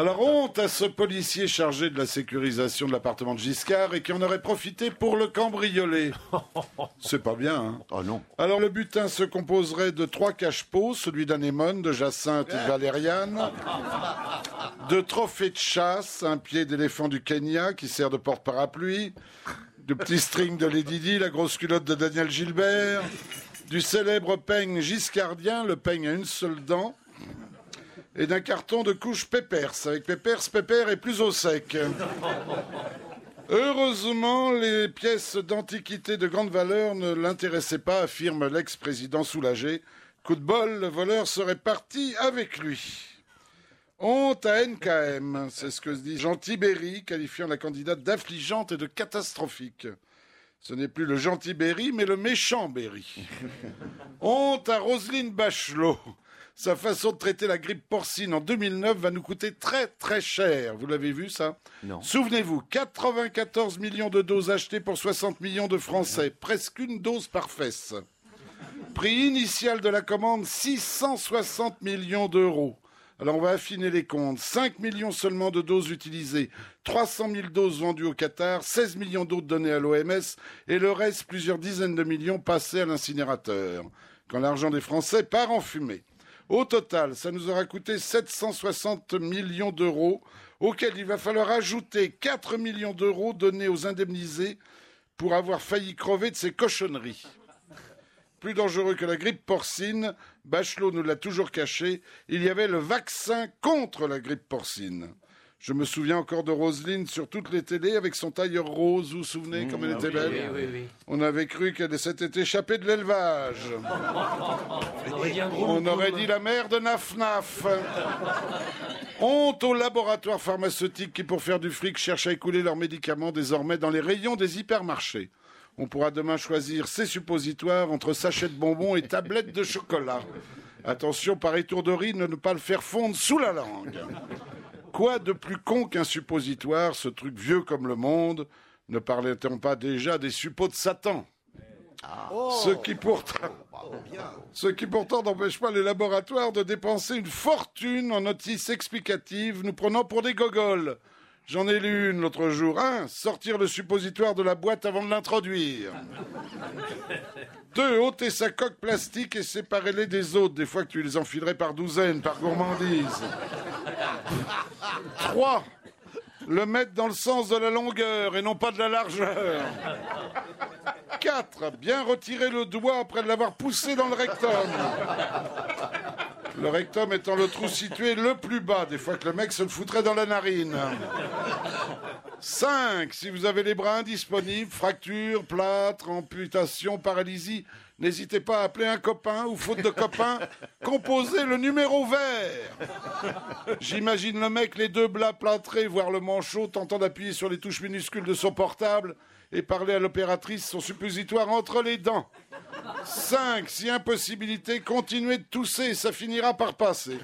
Alors honte à ce policier chargé de la sécurisation de l'appartement de Giscard et qui en aurait profité pour le cambrioler. C'est pas bien, hein Oh non. Alors le butin se composerait de trois cache-pots, celui d'Anémone, de Jacinthe et de Valériane, de trophées de chasse, un pied d'éléphant du Kenya qui sert de porte-parapluie, de petits strings de Lady Di, la grosse culotte de Daniel Gilbert, du célèbre peigne giscardien, le peigne à une seule dent, et d'un carton de couche Pépers, avec Pépers, Pépère et plus au sec. Heureusement, les pièces d'antiquité de grande valeur ne l'intéressaient pas, affirme l'ex-président soulagé. Coup de bol, le voleur serait parti avec lui. Honte à NKM, c'est ce que dit Jean qualifiant la candidate d'affligeante et de catastrophique. Ce n'est plus le gentil Berry, mais le méchant Berry. Honte à Roselyne Bachelot. Sa façon de traiter la grippe porcine en 2009 va nous coûter très très cher. Vous l'avez vu ça? Non. Souvenez-vous, 94 millions de doses achetées pour 60 millions de Français, presque une dose par fesse. Prix initial de la commande 660 millions d'euros. Alors on va affiner les comptes. 5 millions seulement de doses utilisées, 300 000 doses vendues au Qatar, 16 millions d'autres données à l'OMS et le reste, plusieurs dizaines de millions passés à l'incinérateur. Quand l'argent des Français part en fumée. Au total, ça nous aura coûté 760 millions d'euros, auxquels il va falloir ajouter 4 millions d'euros donnés aux indemnisés pour avoir failli crever de ces cochonneries. Plus dangereux que la grippe porcine, Bachelot nous l'a toujours caché, il y avait le vaccin contre la grippe porcine. Je me souviens encore de Roselyne sur toutes les télés avec son tailleur rose, vous vous souvenez comme elle était belle Oui, oui, oui. On avait cru qu'elle s'était échappée de l'élevage. On aurait dit un gros On aurait dit la mère de Naf Naf. Honte aux laboratoires pharmaceutiques qui, pour faire du fric, cherchent à écouler leurs médicaments désormais dans les rayons des hypermarchés. On pourra demain choisir ses suppositoires entre sachets de bonbons et tablettes de chocolat. Attention, par étourderie, de ne pas le faire fondre sous la langue. Quoi de plus con qu'un suppositoire, ce truc vieux comme le monde Ne parlait-on pas déjà des suppôts de Satan? Ce qui pourtant, ce qui pourtant n'empêche pas les laboratoires de dépenser une fortune en notices explicatives, nous prenant pour des gogoles. J'en ai lu une l'autre jour. Un, sortir le suppositoire de la boîte avant de l'introduire. Deux, ôter sa coque plastique et séparer-les des autres, des fois que tu les enfilerais par douzaines, par gourmandise. Trois, le mettre dans le sens de la longueur et non pas de la largeur. 4. Bien retirer le doigt après l'avoir poussé dans le rectum. Le rectum étant le trou situé le plus bas, des fois que le mec se le foutrait dans la narine. 5. Si vous avez les bras indisponibles, fracture, plâtre, amputation, paralysie, n'hésitez pas à appeler un copain ou faute de copain, composez le numéro vert. J'imagine le mec, les deux blas plâtrés, voire le manchot, tentant d'appuyer sur les touches minuscules de son portable et parler à l'opératrice son suppositoire entre les dents. 5. Si impossibilité, continuez de tousser, ça finira par passer.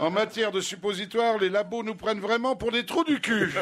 En matière de suppositoire, les labos nous prennent vraiment pour des trous du cul.